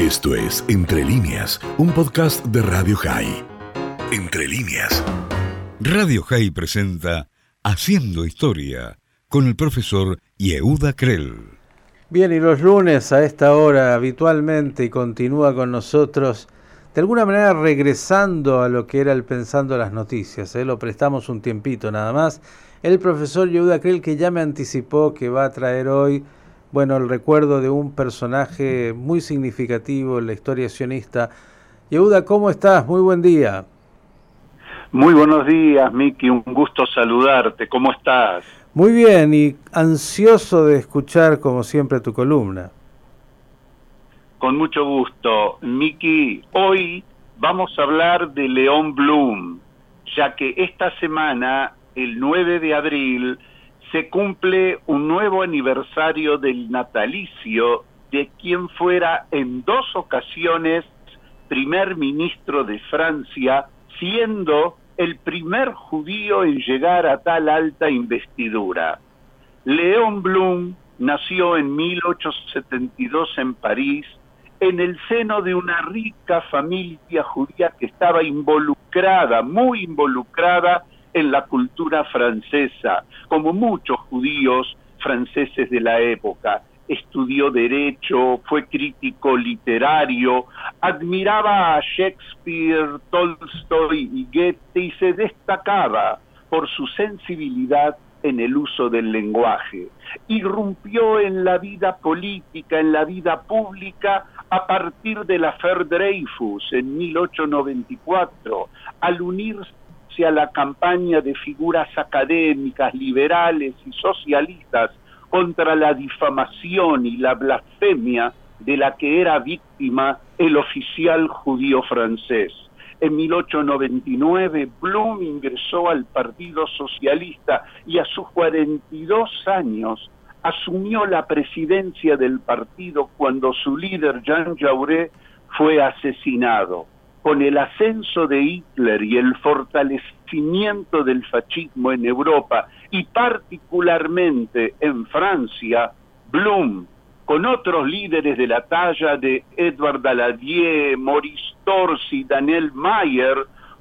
Esto es Entre líneas, un podcast de Radio High. Entre líneas. Radio High presenta Haciendo Historia con el profesor Yehuda Krell. Bien, y los lunes a esta hora habitualmente y continúa con nosotros, de alguna manera regresando a lo que era el Pensando las Noticias, ¿eh? lo prestamos un tiempito nada más, el profesor Yehuda Krell que ya me anticipó que va a traer hoy bueno, el recuerdo de un personaje muy significativo en la historia sionista. Yehuda, ¿cómo estás? Muy buen día. Muy buenos días, Miki, un gusto saludarte. ¿Cómo estás? Muy bien y ansioso de escuchar, como siempre, tu columna. Con mucho gusto. Miki, hoy vamos a hablar de León Bloom, ya que esta semana, el 9 de abril, se cumple un nuevo aniversario del natalicio de quien fuera en dos ocasiones primer ministro de Francia, siendo el primer judío en llegar a tal alta investidura. León Blum nació en 1872 en París, en el seno de una rica familia judía que estaba involucrada, muy involucrada en la cultura francesa, como muchos judíos franceses de la época. Estudió derecho, fue crítico literario, admiraba a Shakespeare, Tolstoy y Goethe y se destacaba por su sensibilidad en el uso del lenguaje. Irrumpió en la vida política, en la vida pública, a partir de la Fer Dreyfus en 1894, al unirse la campaña de figuras académicas, liberales y socialistas contra la difamación y la blasfemia de la que era víctima el oficial judío francés. En 1899, Blum ingresó al Partido Socialista y a sus 42 años asumió la presidencia del partido cuando su líder Jean Jaurès fue asesinado con el ascenso de Hitler y el fortalecimiento del fascismo en Europa y particularmente en Francia, Blum, con otros líderes de la talla de Edward Daladier, Maurice Torsi, Daniel Mayer,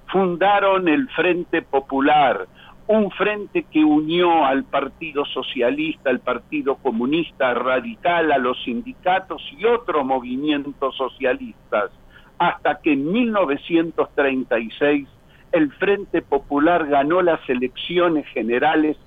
fundaron el Frente Popular, un frente que unió al Partido Socialista, al Partido Comunista Radical, a los sindicatos y otros movimientos socialistas hasta que en 1936 el Frente Popular ganó las elecciones generales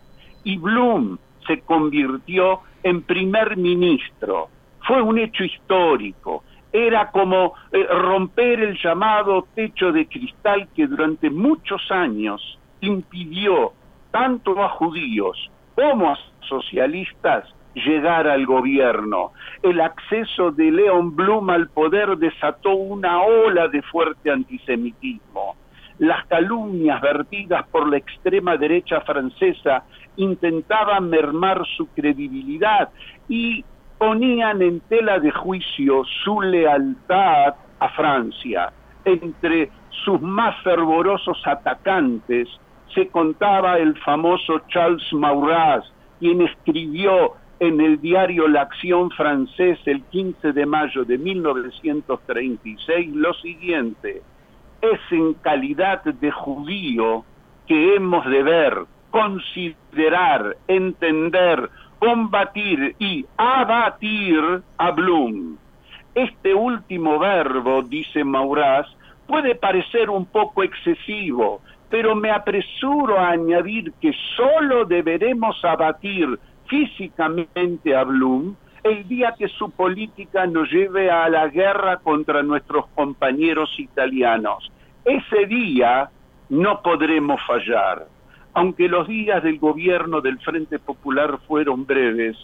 y Blum se convirtió en primer ministro. Fue un hecho histórico. Era como eh, romper el llamado techo de cristal que durante muchos años impidió tanto a judíos como a socialistas llegar al gobierno. El acceso de Leon Blum al poder desató una ola de fuerte antisemitismo. Las calumnias vertidas por la extrema derecha francesa intentaban mermar su credibilidad y ponían en tela de juicio su lealtad a Francia. Entre sus más fervorosos atacantes se contaba el famoso Charles Maurras, quien escribió en el diario La Acción francés el 15 de mayo de 1936 lo siguiente, es en calidad de judío que hemos de ver, considerar, entender, combatir y abatir a Blum. Este último verbo, dice Maurras, puede parecer un poco excesivo, pero me apresuro a añadir que solo deberemos abatir físicamente a Blum el día que su política nos lleve a la guerra contra nuestros compañeros italianos. Ese día no podremos fallar. Aunque los días del gobierno del Frente Popular fueron breves,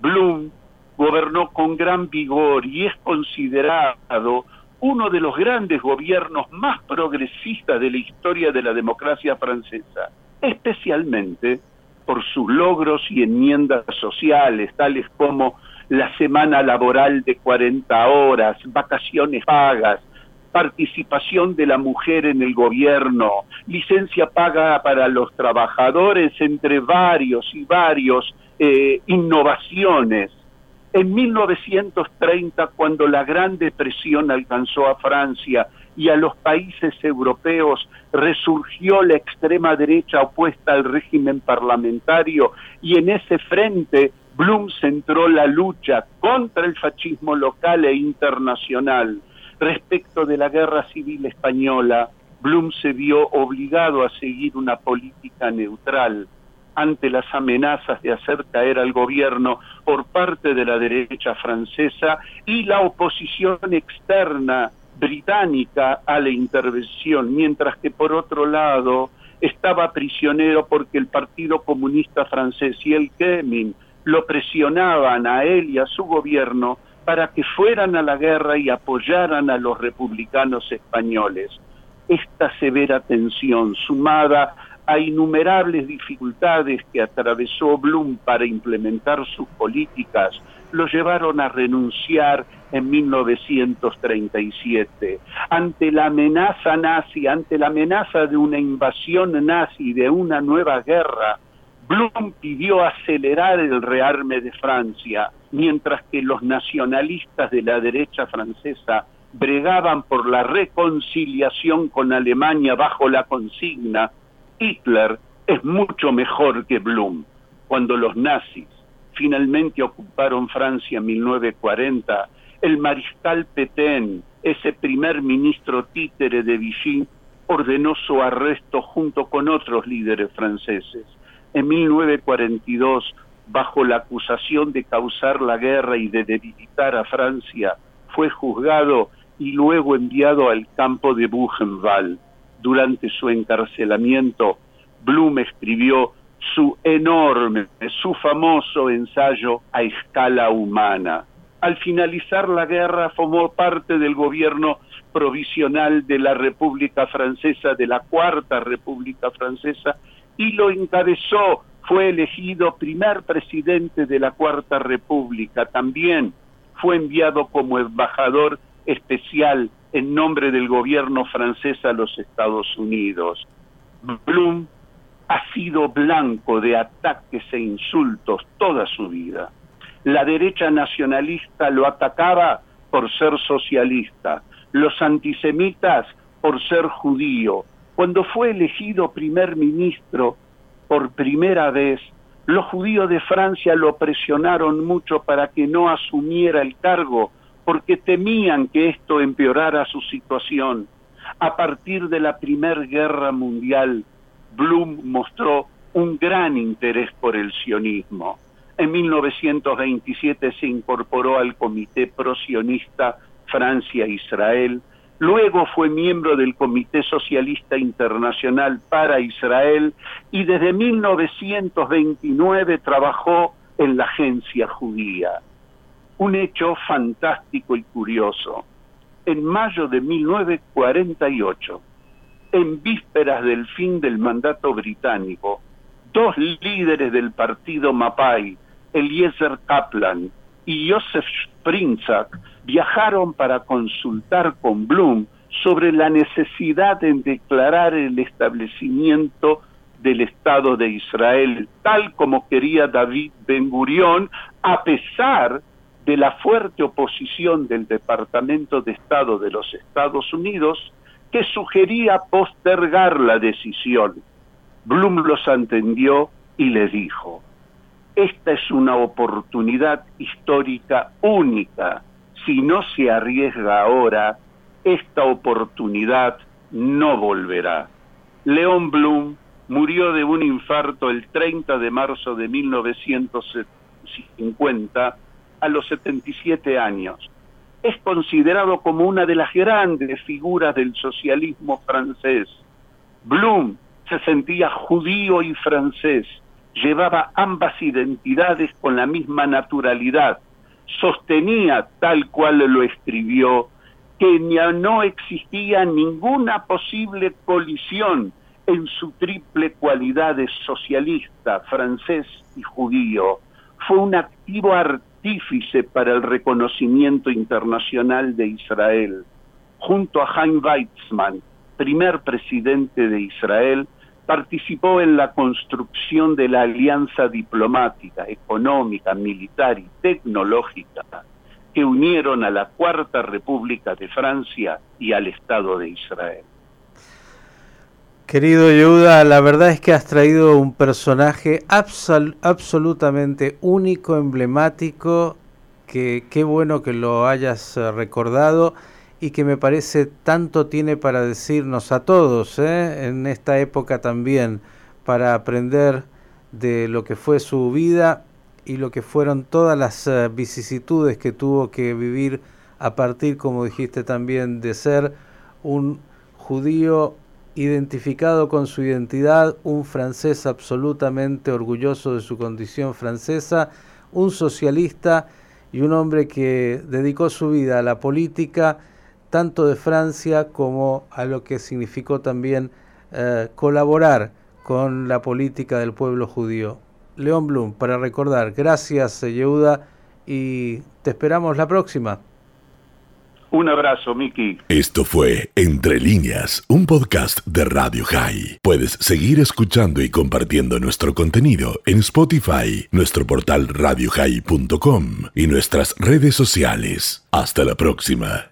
Blum gobernó con gran vigor y es considerado uno de los grandes gobiernos más progresistas de la historia de la democracia francesa, especialmente por sus logros y enmiendas sociales, tales como la semana laboral de 40 horas, vacaciones pagas, participación de la mujer en el gobierno, licencia paga para los trabajadores, entre varios y varios eh, innovaciones. En 1930, cuando la Gran Depresión alcanzó a Francia y a los países europeos, resurgió la extrema derecha opuesta al régimen parlamentario y en ese frente Blum centró la lucha contra el fascismo local e internacional. Respecto de la guerra civil española, Blum se vio obligado a seguir una política neutral ante las amenazas de hacer caer al gobierno por parte de la derecha francesa y la oposición externa británica a la intervención, mientras que por otro lado estaba prisionero porque el Partido Comunista francés y el Kremlin lo presionaban a él y a su gobierno para que fueran a la guerra y apoyaran a los republicanos españoles. Esta severa tensión, sumada a innumerables dificultades que atravesó Blum para implementar sus políticas, lo llevaron a renunciar en 1937. Ante la amenaza nazi, ante la amenaza de una invasión nazi, de una nueva guerra, Blum pidió acelerar el rearme de Francia, mientras que los nacionalistas de la derecha francesa bregaban por la reconciliación con Alemania bajo la consigna Hitler es mucho mejor que Blum. Cuando los nazis finalmente ocuparon Francia en 1940, el mariscal Petain, ese primer ministro títere de Vichy, ordenó su arresto junto con otros líderes franceses. En 1942, bajo la acusación de causar la guerra y de debilitar a Francia, fue juzgado y luego enviado al campo de Buchenwald durante su encarcelamiento, Blum escribió su enorme, su famoso ensayo a escala humana. Al finalizar la guerra formó parte del gobierno provisional de la República Francesa, de la Cuarta República Francesa, y lo encabezó, fue elegido primer presidente de la Cuarta República. También fue enviado como embajador especial en nombre del gobierno francés a los Estados Unidos. Blum ha sido blanco de ataques e insultos toda su vida. La derecha nacionalista lo atacaba por ser socialista, los antisemitas por ser judío. Cuando fue elegido primer ministro por primera vez, los judíos de Francia lo presionaron mucho para que no asumiera el cargo porque temían que esto empeorara su situación. A partir de la Primera Guerra Mundial, Blum mostró un gran interés por el sionismo. En 1927 se incorporó al Comité Pro-Sionista Francia-Israel, luego fue miembro del Comité Socialista Internacional para Israel y desde 1929 trabajó en la agencia judía un hecho fantástico y curioso. En mayo de 1948, en vísperas del fin del mandato británico, dos líderes del partido Mapai, Eliezer Kaplan y Joseph Sprinzak, viajaron para consultar con Blum sobre la necesidad de declarar el establecimiento del Estado de Israel, tal como quería David Ben Gurión, a pesar de la fuerte oposición del Departamento de Estado de los Estados Unidos que sugería postergar la decisión. Blum los entendió y le dijo, esta es una oportunidad histórica única. Si no se arriesga ahora, esta oportunidad no volverá. León Blum murió de un infarto el 30 de marzo de 1950 a los 77 años. Es considerado como una de las grandes figuras del socialismo francés. Blum se sentía judío y francés, llevaba ambas identidades con la misma naturalidad, sostenía, tal cual lo escribió, que no existía ninguna posible colisión en su triple cualidad de socialista, francés y judío. Fue un activo artístico para el reconocimiento internacional de Israel. Junto a Chaim Weizmann, primer presidente de Israel, participó en la construcción de la alianza diplomática, económica, militar y tecnológica que unieron a la Cuarta República de Francia y al Estado de Israel. Querido Yehuda, la verdad es que has traído un personaje absolutamente único, emblemático, que qué bueno que lo hayas eh, recordado y que me parece tanto tiene para decirnos a todos ¿eh? en esta época también, para aprender de lo que fue su vida y lo que fueron todas las eh, vicisitudes que tuvo que vivir a partir, como dijiste también, de ser un judío identificado con su identidad, un francés absolutamente orgulloso de su condición francesa, un socialista y un hombre que dedicó su vida a la política, tanto de Francia como a lo que significó también eh, colaborar con la política del pueblo judío. León Blum, para recordar, gracias Yehuda y te esperamos la próxima. Un abrazo, Miki. Esto fue Entre líneas, un podcast de Radio High. Puedes seguir escuchando y compartiendo nuestro contenido en Spotify, nuestro portal radiohigh.com y nuestras redes sociales. Hasta la próxima.